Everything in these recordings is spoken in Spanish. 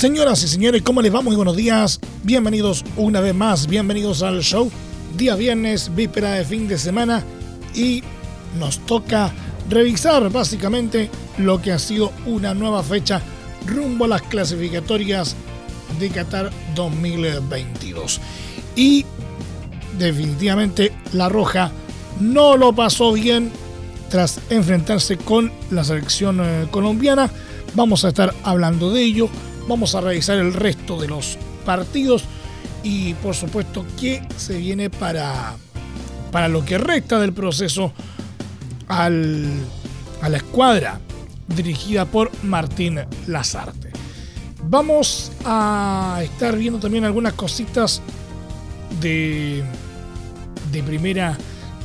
Señoras y señores, ¿cómo les va? Muy buenos días. Bienvenidos una vez más, bienvenidos al show. Día viernes, víspera de fin de semana y nos toca revisar básicamente lo que ha sido una nueva fecha rumbo a las clasificatorias de Qatar 2022. Y definitivamente la Roja no lo pasó bien tras enfrentarse con la selección eh, colombiana. Vamos a estar hablando de ello Vamos a revisar el resto de los partidos y por supuesto qué se viene para, para lo que resta del proceso al, a la escuadra dirigida por Martín Lazarte. Vamos a estar viendo también algunas cositas de, de primera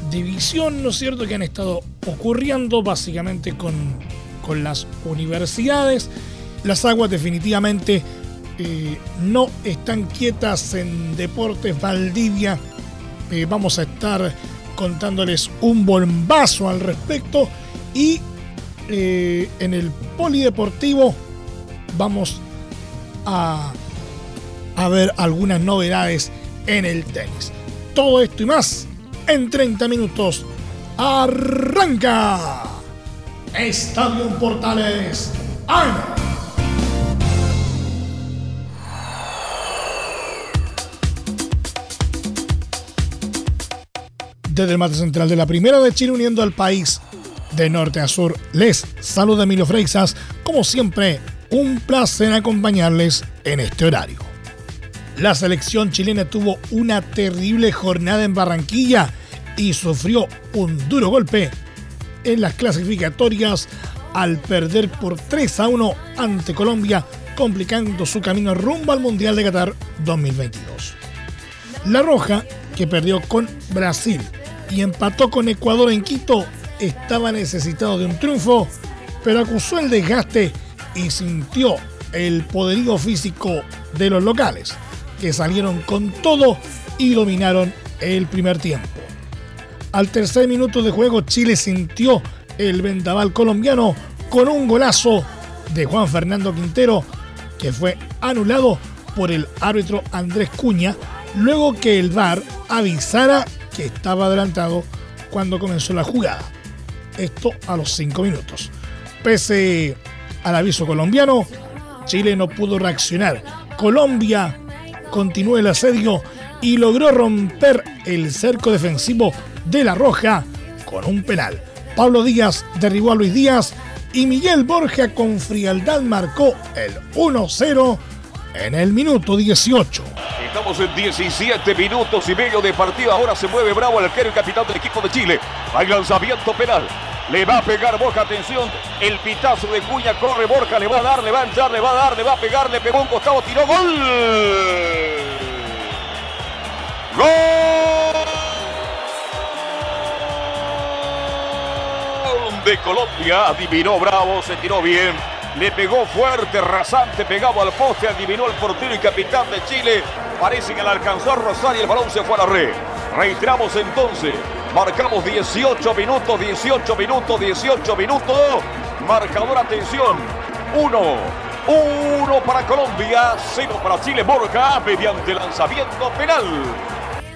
división, ¿no es cierto?, que han estado ocurriendo básicamente con, con las universidades. Las aguas definitivamente eh, no están quietas en Deportes Valdivia. Eh, vamos a estar contándoles un bombazo al respecto. Y eh, en el polideportivo vamos a, ver algunas novedades en el tenis. Todo esto y más en 30 minutos. ¡Arranca! Estadio Portales. ¡Ay! Desde el mate central de la Primera de Chile uniendo al país de norte a sur, les saluda Emilio Freixas. Como siempre, un placer acompañarles en este horario. La selección chilena tuvo una terrible jornada en Barranquilla y sufrió un duro golpe en las clasificatorias al perder por 3 a 1 ante Colombia, complicando su camino rumbo al Mundial de Qatar 2022. La Roja, que perdió con Brasil y empató con Ecuador en Quito, estaba necesitado de un triunfo, pero acusó el desgaste y sintió el poderío físico de los locales, que salieron con todo y dominaron el primer tiempo. Al tercer minuto de juego, Chile sintió el vendaval colombiano con un golazo de Juan Fernando Quintero, que fue anulado por el árbitro Andrés Cuña, luego que el VAR avisara que estaba adelantado cuando comenzó la jugada. Esto a los 5 minutos. Pese al aviso colombiano, Chile no pudo reaccionar. Colombia continuó el asedio y logró romper el cerco defensivo de La Roja con un penal. Pablo Díaz derribó a Luis Díaz y Miguel Borja con frialdad marcó el 1-0 en el minuto 18. En 17 minutos y medio de partido. Ahora se mueve Bravo, el arquero y capitán del equipo de Chile. Hay lanzamiento penal. Le va a pegar Borja, atención. El pitazo de Cuña, corre Borja, le va a dar, le va a entrar, le va a dar, le va a pegar, le pegó un costado, tiró gol. Gol de Colombia. Adivinó Bravo, se tiró bien. Le pegó fuerte, rasante, pegado al poste, adivinó el portero y capitán de Chile. Parece que le alcanzó a rozar y el balón se fue a la red. Reiteramos entonces, marcamos 18 minutos, 18 minutos, 18 minutos. Marcador, atención, 1. 1 para Colombia, 0 para Chile, Borja, mediante lanzamiento penal.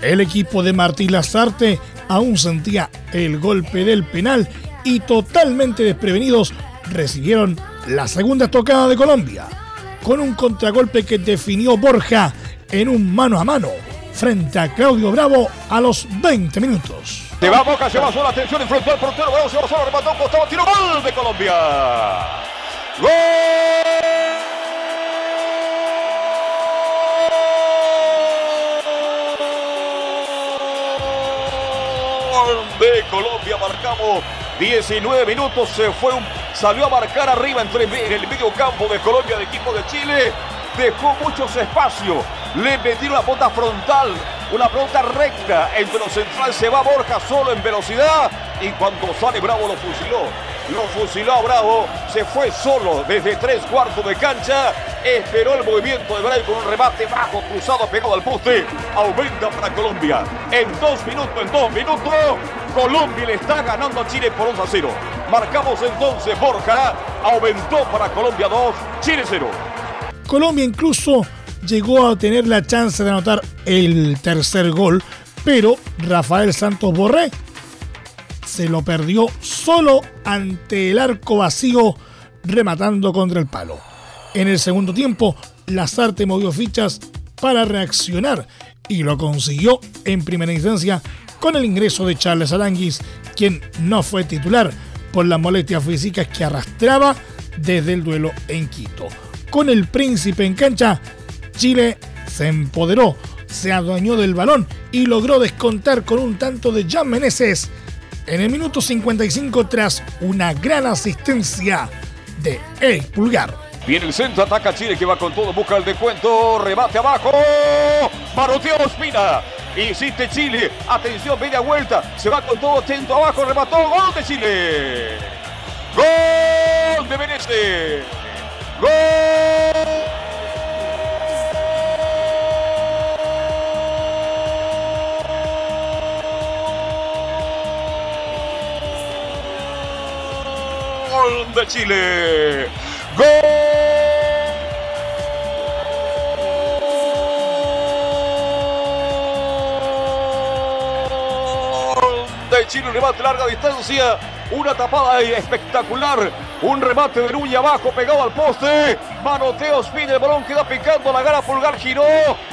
El equipo de Martín Lazarte aún sentía el golpe del penal y totalmente desprevenidos recibieron la segunda tocada de Colombia, con un contragolpe que definió Borja en un mano a mano frente a Claudio Bravo a los 20 minutos. Se va Boca, se va sola, atención, enfrentó al portero, Bravo se va solo, remató un costado, tiro, gol de Colombia. ¡Gol! de Colombia. Marcamos 19 minutos. Se fue un salió a marcar arriba entre en el medio campo de Colombia de equipo de Chile, dejó muchos espacios, le metió una bota frontal, una pelota recta entre los centrales, se va Borja solo en velocidad y cuando sale Bravo lo fusiló. Lo fusiló a Bravo, se fue solo desde tres cuartos de cancha, esperó el movimiento de Bravo con un remate bajo, cruzado, pegado al poste, aumenta para Colombia. En dos minutos, en dos minutos, Colombia le está ganando a Chile por 11 a 0. Marcamos entonces Borja, aumentó para Colombia 2, Chile 0. Colombia incluso llegó a tener la chance de anotar el tercer gol, pero Rafael Santos Borré se lo perdió solo ante el arco vacío rematando contra el palo. En el segundo tiempo, Lazarte movió fichas para reaccionar y lo consiguió en primera instancia con el ingreso de Charles Aranguis, quien no fue titular por las molestias físicas que arrastraba desde el duelo en Quito. Con el príncipe en cancha, Chile se empoderó, se adueñó del balón y logró descontar con un tanto de Jan Meneses en el minuto 55 tras una gran asistencia de Eric Pulgar. Viene el centro, ataca Chile que va con todo, busca el descuento, rebate abajo, Maroteo Ospina, insiste Chile, atención, media vuelta, se va con todo, atento abajo, remató, gol de Chile, gol de Menezes, de Chile. ¡Gol! de Chile, un remate larga distancia, una tapada espectacular, un remate de Luña abajo pegado al poste, Manoteo Spin, el balón queda picando, la gana Pulgar giró,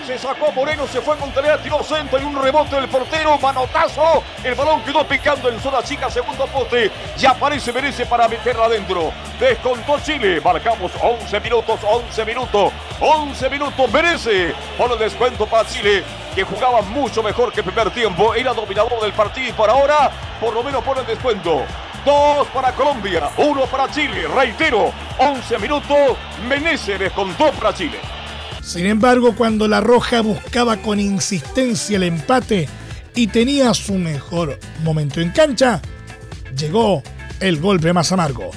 se sacó Moreno, se fue con tarea, tiró centro y un rebote del portero, manotazo, el balón quedó picando en zona chica, segundo poste, ya aparece merece para meterla adentro. Descontó Chile, marcamos 11 minutos, 11 minutos, 11 minutos, merece por el descuento para Chile, que jugaba mucho mejor que el primer tiempo, era dominador del partido y por ahora, por lo menos por el descuento. Dos para Colombia, uno para Chile. Reitero, 11 minutos, Menezes descontó para Chile. Sin embargo, cuando La Roja buscaba con insistencia el empate y tenía su mejor momento en cancha, llegó el golpe más amargo.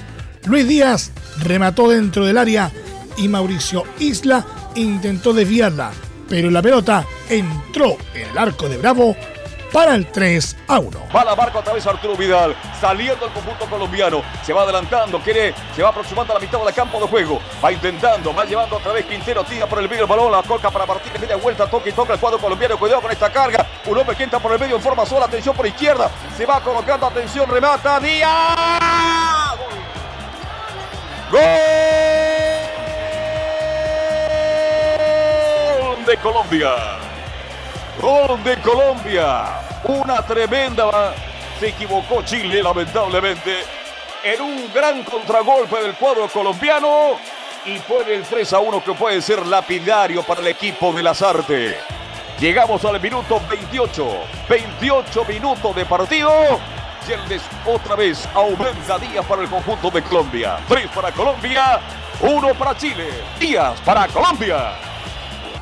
Luis Díaz remató dentro del área y Mauricio Isla intentó desviarla, pero la pelota entró en el arco de Bravo para el 3 a 1. Va la marca otra vez Arturo Vidal, saliendo el conjunto colombiano, se va adelantando, quiere, se va aproximando a la mitad del campo de juego, va intentando, va llevando otra vez Quintero, tira por el medio el balón, la coca para partir en media vuelta, toca y toca el cuadro colombiano, cuidado con esta carga, un hombre que entra por el medio en forma sola, atención por izquierda, se va colocando, atención, remata, Díaz. ¡Gol! de Colombia. Gol de Colombia. Una tremenda. Se equivocó Chile, lamentablemente. En un gran contragolpe del cuadro colombiano. Y pone el 3 a 1 que puede ser lapidario para el equipo de las artes. Llegamos al minuto 28. 28 minutos de partido. Yerdes otra vez aumenta días para el conjunto de Colombia. 3 para Colombia, 1 para Chile. Días para Colombia.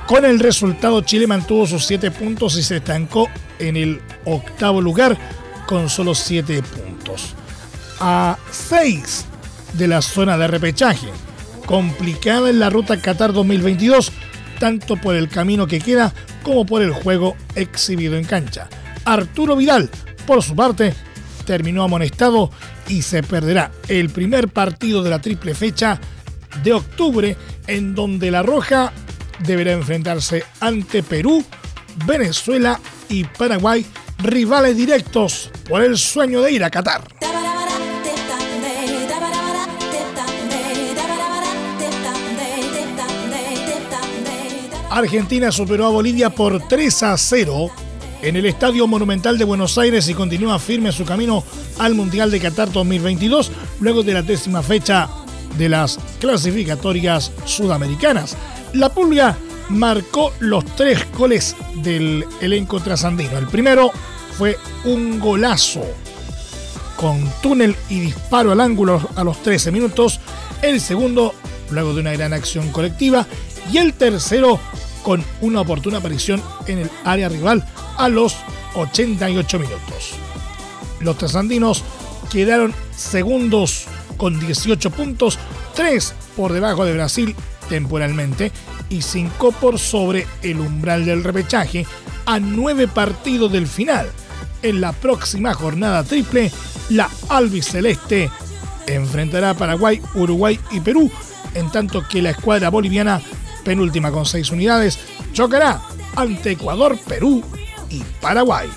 Con el resultado, Chile mantuvo sus 7 puntos y se estancó en el octavo lugar con solo 7 puntos. A 6 de la zona de repechaje. Complicada en la ruta Qatar 2022, tanto por el camino que queda como por el juego exhibido en cancha. Arturo Vidal, por su parte, terminó amonestado y se perderá el primer partido de la triple fecha de octubre en donde La Roja deberá enfrentarse ante Perú, Venezuela y Paraguay, rivales directos por el sueño de ir a Qatar. Argentina superó a Bolivia por 3 a 0 en el Estadio Monumental de Buenos Aires y continúa firme su camino al Mundial de Qatar 2022 luego de la décima fecha de las clasificatorias sudamericanas. La Pulga marcó los tres goles del elenco trasandino. El primero fue un golazo con túnel y disparo al ángulo a los 13 minutos, el segundo luego de una gran acción colectiva y el tercero con una oportuna aparición en el área rival a los 88 minutos. Los trasandinos quedaron segundos con 18 puntos, 3 por debajo de Brasil temporalmente y 5 por sobre el umbral del repechaje a 9 partidos del final. En la próxima jornada triple, la albiceleste enfrentará a Paraguay, Uruguay y Perú, en tanto que la escuadra boliviana, penúltima con 6 unidades, chocará ante Ecuador, Perú y Paraguay.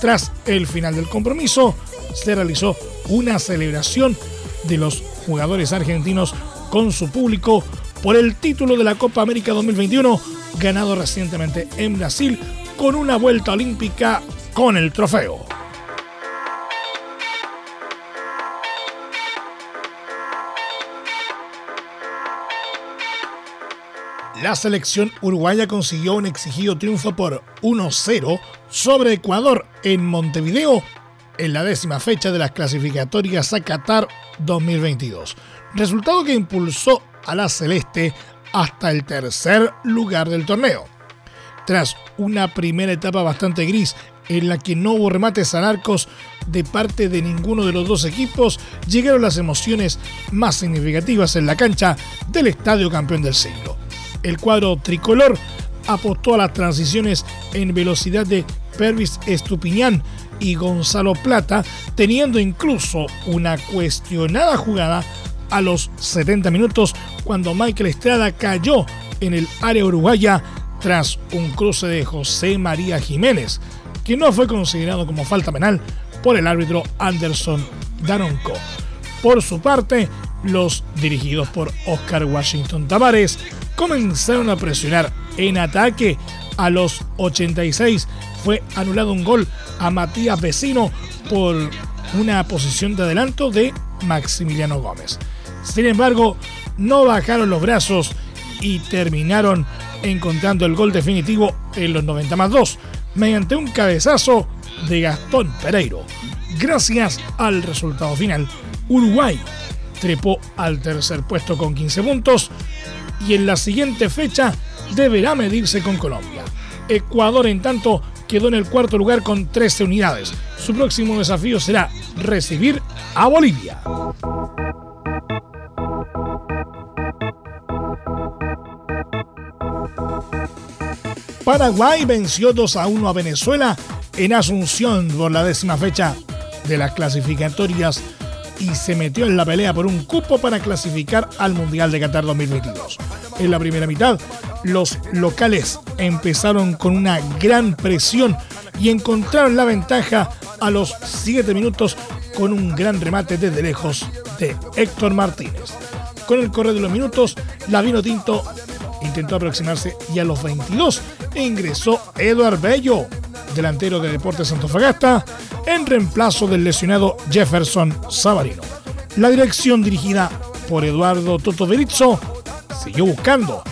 Tras el final del compromiso, se realizó una celebración de los jugadores argentinos con su público por el título de la Copa América 2021, ganado recientemente en Brasil, con una vuelta olímpica con el trofeo. La selección uruguaya consiguió un exigido triunfo por 1-0 sobre Ecuador en Montevideo en la décima fecha de las clasificatorias a Qatar 2022, resultado que impulsó a la celeste hasta el tercer lugar del torneo. Tras una primera etapa bastante gris en la que no hubo remates a arcos de parte de ninguno de los dos equipos, llegaron las emociones más significativas en la cancha del Estadio Campeón del Siglo. El cuadro tricolor apostó a las transiciones en velocidad de Pervis Estupiñán y Gonzalo Plata, teniendo incluso una cuestionada jugada a los 70 minutos cuando Michael Estrada cayó en el área uruguaya tras un cruce de José María Jiménez, que no fue considerado como falta penal por el árbitro Anderson Daronco. Por su parte, los dirigidos por Oscar Washington Tavares comenzaron a presionar en ataque. A los 86 fue anulado un gol a Matías Vecino por una posición de adelanto de Maximiliano Gómez. Sin embargo, no bajaron los brazos y terminaron encontrando el gol definitivo en los 90 más 2 mediante un cabezazo de Gastón Pereiro. Gracias al resultado final, Uruguay trepó al tercer puesto con 15 puntos y en la siguiente fecha deberá medirse con Colombia. Ecuador, en tanto, quedó en el cuarto lugar con 13 unidades. Su próximo desafío será recibir a Bolivia. Paraguay venció 2 a 1 a Venezuela en Asunción por la décima fecha de las clasificatorias y se metió en la pelea por un cupo para clasificar al Mundial de Qatar 2022. En la primera mitad, los locales empezaron con una gran presión y encontraron la ventaja a los 7 minutos con un gran remate desde lejos de Héctor Martínez. Con el correr de los minutos, la Vino Tinto intentó aproximarse y a los 22 ingresó Eduard Bello, delantero de Deportes Antofagasta, en reemplazo del lesionado Jefferson Savarino. La dirección dirigida por Eduardo Toto Berizzo siguió buscando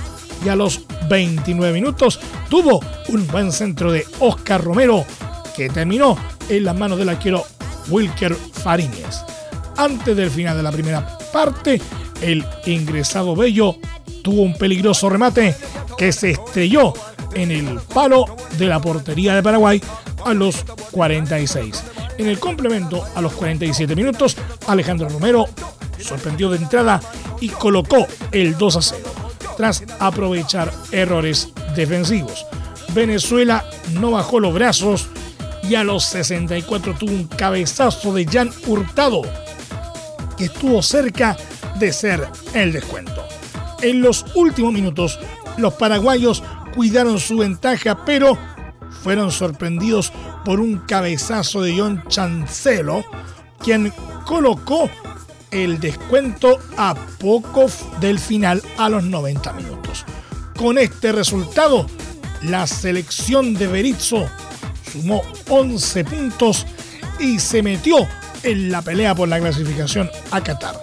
y a los 29 minutos tuvo un buen centro de Oscar Romero que terminó en las manos del arquero Wilker Fariñez. Antes del final de la primera parte, el ingresado Bello tuvo un peligroso remate que se estrelló en el palo de la portería de Paraguay a los 46. En el complemento, a los 47 minutos, Alejandro Romero sorprendió de entrada y colocó el 2 a 0, tras aprovechar errores defensivos. Venezuela no bajó los brazos y a los 64 tuvo un cabezazo de Jan Hurtado, que estuvo cerca de ser el descuento. En los últimos minutos, los paraguayos cuidaron su ventaja, pero fueron sorprendidos por un cabezazo de John Chancelo, quien colocó el descuento a poco del final a los 90 minutos. Con este resultado, la selección de Berizzo sumó 11 puntos y se metió en la pelea por la clasificación a Qatar,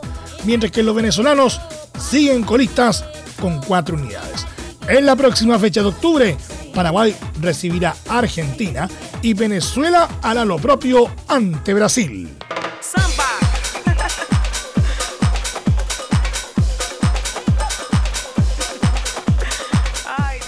mientras que los venezolanos siguen colistas con 4 unidades. En la próxima fecha de octubre, Paraguay recibirá a Argentina y Venezuela hará lo propio ante Brasil.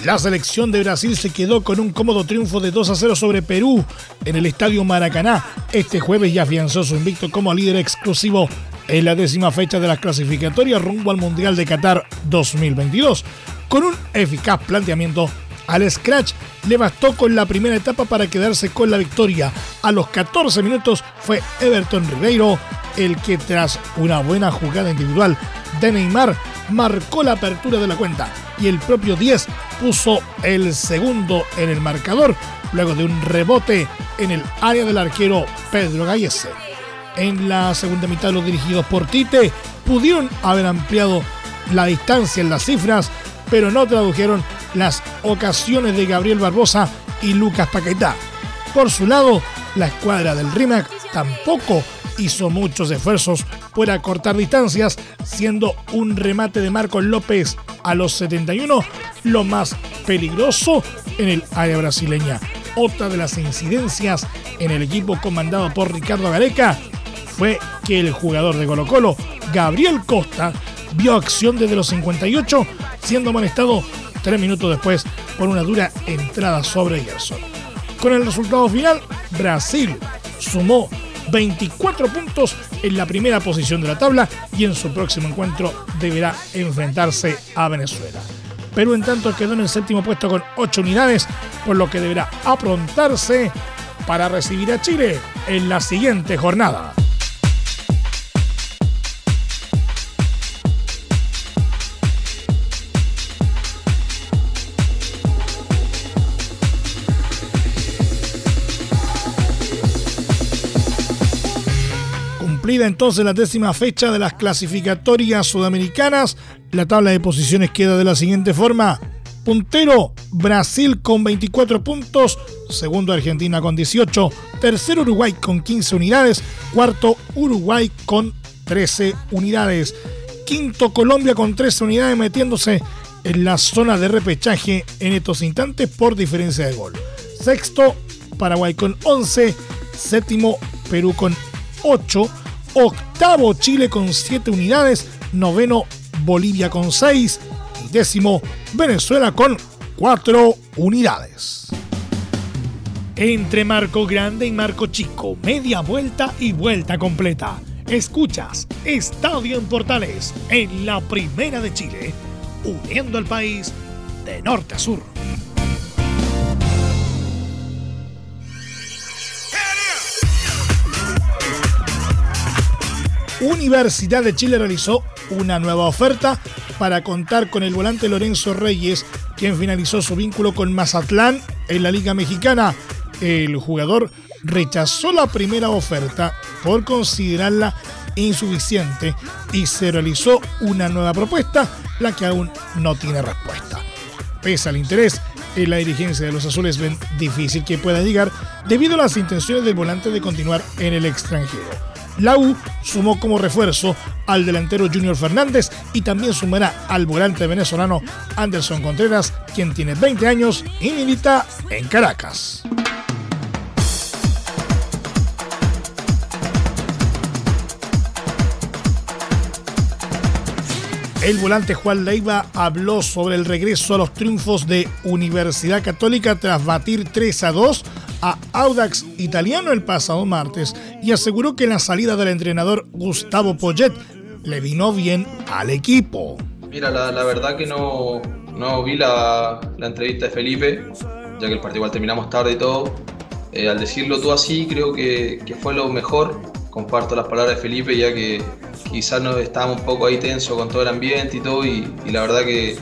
La selección de Brasil se quedó con un cómodo triunfo de 2 a 0 sobre Perú en el Estadio Maracaná. Este jueves ya afianzó su invicto como líder exclusivo en la décima fecha de las clasificatorias rumbo al Mundial de Qatar 2022. Con un eficaz planteamiento, al Scratch le bastó con la primera etapa para quedarse con la victoria. A los 14 minutos fue Everton Ribeiro el que tras una buena jugada individual de Neymar marcó la apertura de la cuenta y el propio 10 puso el segundo en el marcador luego de un rebote en el área del arquero Pedro Gallese. En la segunda mitad los dirigidos por Tite pudieron haber ampliado la distancia en las cifras, pero no tradujeron las ocasiones de Gabriel Barbosa y Lucas Paquetá. Por su lado, la escuadra del RIMAC tampoco hizo muchos esfuerzos por acortar distancias, siendo un remate de Marcos López a los 71 lo más peligroso en el área brasileña. Otra de las incidencias en el equipo comandado por Ricardo Gareca fue que el jugador de Colo Colo, Gabriel Costa, vio acción desde los 58, siendo amonestado tres minutos después por una dura entrada sobre Gerson. Con el resultado final, Brasil sumó 24 puntos en la primera posición de la tabla y en su próximo encuentro deberá enfrentarse a Venezuela. Perú en tanto quedó en el séptimo puesto con 8 unidades, por lo que deberá aprontarse para recibir a Chile en la siguiente jornada. Entonces la décima fecha de las clasificatorias sudamericanas, la tabla de posiciones queda de la siguiente forma. Puntero, Brasil con 24 puntos. Segundo, Argentina con 18. Tercero, Uruguay con 15 unidades. Cuarto, Uruguay con 13 unidades. Quinto, Colombia con 13 unidades metiéndose en la zona de repechaje en estos instantes por diferencia de gol. Sexto, Paraguay con 11. Séptimo, Perú con 8. Octavo Chile con 7 unidades. Noveno Bolivia con 6. Y décimo Venezuela con 4 unidades. Entre Marco Grande y Marco Chico, media vuelta y vuelta completa. Escuchas Estadio en Portales en la Primera de Chile, uniendo al país de norte a sur. Universidad de Chile realizó una nueva oferta para contar con el volante Lorenzo Reyes, quien finalizó su vínculo con Mazatlán en la Liga Mexicana. El jugador rechazó la primera oferta por considerarla insuficiente y se realizó una nueva propuesta, la que aún no tiene respuesta. Pese al interés, en la dirigencia de los azules ven difícil que pueda llegar debido a las intenciones del volante de continuar en el extranjero. La U sumó como refuerzo al delantero Junior Fernández y también sumará al volante venezolano Anderson Contreras, quien tiene 20 años y milita en Caracas. El volante Juan Leiva habló sobre el regreso a los triunfos de Universidad Católica tras batir 3 a 2 a Audax Italiano el pasado martes y aseguró que la salida del entrenador Gustavo Poyet le vino bien al equipo. Mira, la, verdad que no, no vi la, entrevista de Felipe, ya que el partido igual terminamos tarde y todo. Eh, al decirlo tú así, creo que, fue lo mejor. Comparto las palabras de Felipe, ya que quizás no estábamos un poco ahí tenso con todo el ambiente y todo, y la verdad que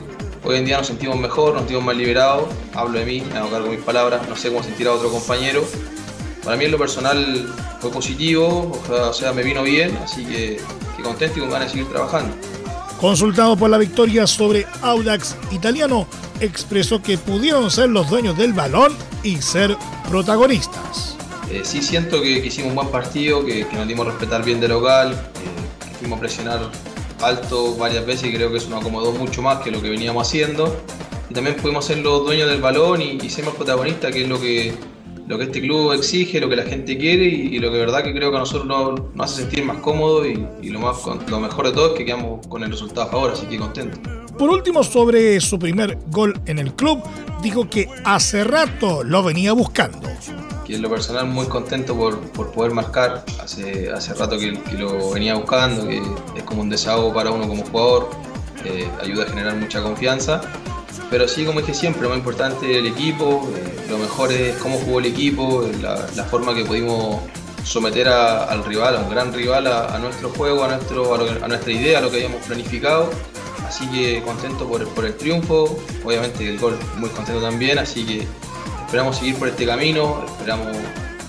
Hoy en día nos sentimos mejor, nos sentimos más liberados. Hablo de mí, me hago cargo de mis palabras, no sé cómo sentir a otro compañero. Para mí en lo personal fue positivo, o sea, me vino bien, así que, que contento y con ganas de seguir trabajando. Consultado por la victoria sobre Audax italiano, expresó que pudieron ser los dueños del balón y ser protagonistas. Eh, sí siento que, hicimos un buen partido, que, nos dimos a respetar bien de local, eh, que fuimos a presionar alto varias veces y creo que eso nos acomodó mucho más que lo que veníamos haciendo. Y también pudimos ser los dueños del balón y, y ser más protagonistas, que es lo que, lo que este club exige, lo que la gente quiere y, lo que verdad que creo que a nosotros nos, hace sentir más cómodos y, lo, más, lo mejor de todo es que quedamos con el resultado a favor, así que contento. Por último, sobre su primer gol en el club, dijo que hace rato lo venía buscando. En lo personal muy contento por, poder marcar, hace, hace rato que, lo venía buscando, que es como un desahogo para uno como jugador, eh, ayuda a generar mucha confianza. Pero sí, como dije siempre, lo más importante el equipo, eh, lo mejor es cómo jugó el equipo, la, forma que pudimos someter al rival, a un gran rival, a, nuestro juego, a, nuestro, a, nuestra idea, a lo que habíamos planificado. Así que contento por, por el triunfo, obviamente el gol muy contento también, así que esperamos seguir por este camino, esperamos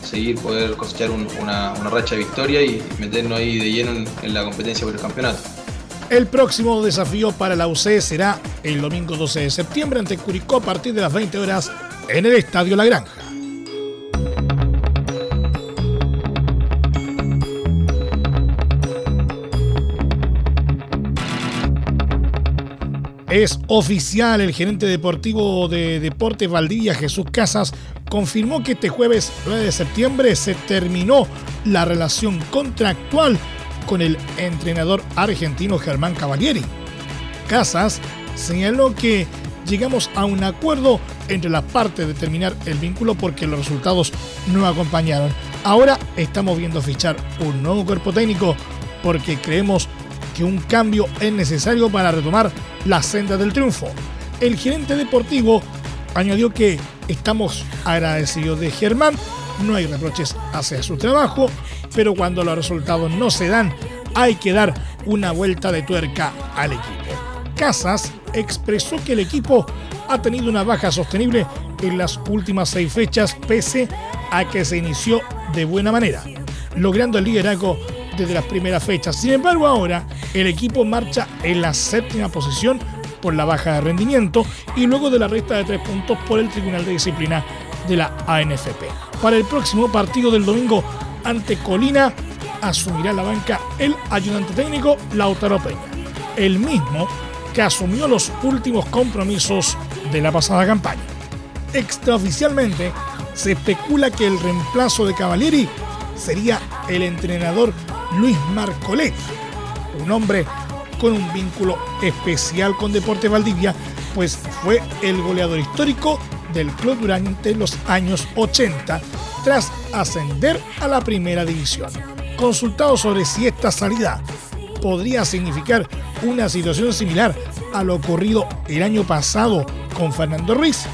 seguir poder cosechar una, racha de victoria y meternos ahí de lleno en, la competencia por el campeonato. El próximo desafío para la UC será el domingo 12 de septiembre ante Curicó a partir de las 20 horas en el Estadio La Granja. Es oficial, el gerente deportivo de Deportes Valdivia, Jesús Casas, confirmó que este jueves 9 de septiembre se terminó la relación contractual con el entrenador argentino Germán Cavalieri. Casas señaló que llegamos a un acuerdo entre las partes de terminar el vínculo porque los resultados no acompañaron. Ahora estamos viendo fichar un nuevo cuerpo técnico porque creemos que un cambio es necesario para retomar la senda del triunfo. El gerente deportivo añadió que estamos agradecidos de Germán, no hay reproches hacia su trabajo, pero cuando los resultados no se dan, hay que dar una vuelta de tuerca al equipo. Casas expresó que el equipo ha tenido una baja sostenible en las últimas seis fechas, pese a que se inició de buena manera, logrando el liderazgo desde las primeras fechas. Sin embargo, ahora el equipo marcha en la séptima posición por la baja de rendimiento y luego de la resta de tres puntos por el Tribunal de Disciplina de la ANFP. Para el próximo partido del domingo ante Colina, asumirá la banca el ayudante técnico Lautaro Peña, el mismo que asumió los últimos compromisos de la pasada campaña. Extraoficialmente, se especula que el reemplazo de Cavalieri sería el entrenador Luis Marcoleta, un hombre con un vínculo especial con Deportes Valdivia, pues fue el goleador histórico del club durante los años 80, tras ascender a la primera división. Consultado sobre si esta salida podría significar una situación similar a lo ocurrido el año pasado con Fernando Ruiz,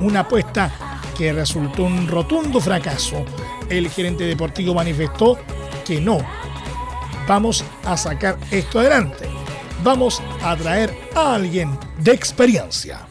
una apuesta que resultó un rotundo fracaso. El gerente deportivo manifestó que no. Vamos a sacar esto adelante. Vamos a traer a alguien de experiencia.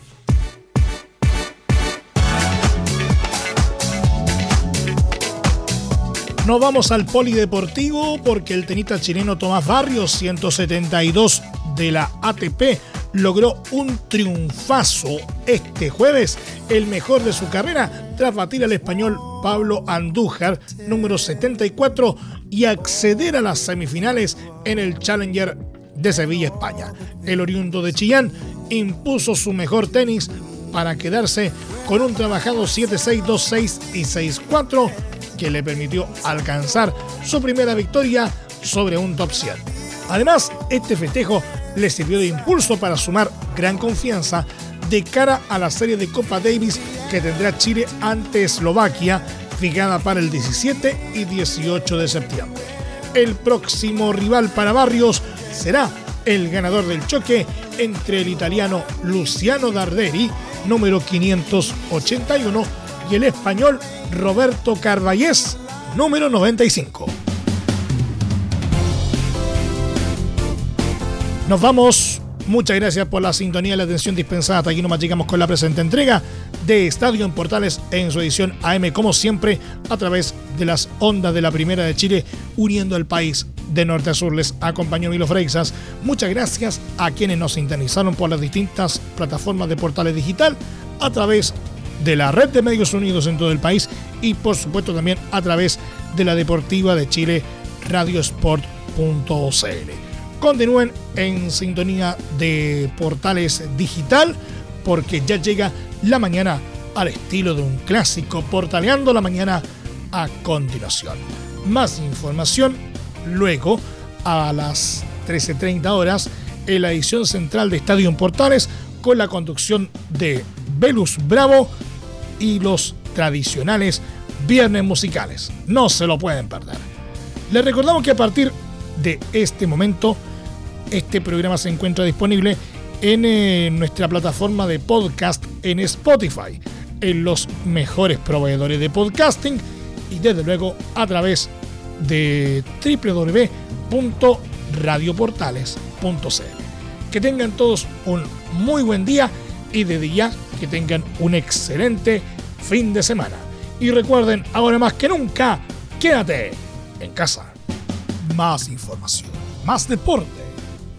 Nos vamos al polideportivo porque el tenista chileno Tomás Barrios, 172 de la ATP, logró un triunfazo este jueves, el mejor de su carrera, tras batir al español Pablo Andújar, número 74, y acceder a las semifinales en el Challenger de Sevilla, España. El oriundo de Chillán impuso su mejor tenis para quedarse con un trabajado 7-6, 2-6 y 6-4 que le permitió alcanzar su primera victoria sobre un top 100. Además, este festejo le sirvió de impulso para sumar gran confianza de cara a la serie de Copa Davis que tendrá Chile ante Eslovaquia, fijada para el 17 y 18 de septiembre. El próximo rival para Barrios será el ganador del choque entre el italiano Luciano Darderi, número 581, y el español Roberto Carballés, número 95. Nos vamos. Muchas gracias por la sintonía y la atención dispensada. Hasta aquí nomás llegamos con la presente entrega de Estadio en Portales en su edición AM, como siempre, a través de las ondas de la Primera de Chile, uniendo el país de norte a sur. Les acompañó Milo Freixas. Muchas gracias a quienes nos sintonizaron por las distintas plataformas de Portales Digital, a través de la red de medios unidos en todo el país y, por supuesto, también a través de la Deportiva de Chile, radiosport.cl. Continúen en sintonía de Portales Digital porque ya llega la mañana al estilo de un clásico, portaleando la mañana a continuación. Más información luego a las 13.30 horas en la edición central de Estadio en Portales con la conducción de Velus Bravo y los tradicionales viernes musicales. No se lo pueden perder. Les recordamos que a partir de este momento este programa se encuentra disponible en eh, nuestra plataforma de podcast en Spotify, en los mejores proveedores de podcasting y desde luego a través de www.radioportales.cl. Que tengan todos un muy buen día y desde ya que tengan un excelente fin de semana. Y recuerden, ahora más que nunca, quédate en casa. Más información, más deporte.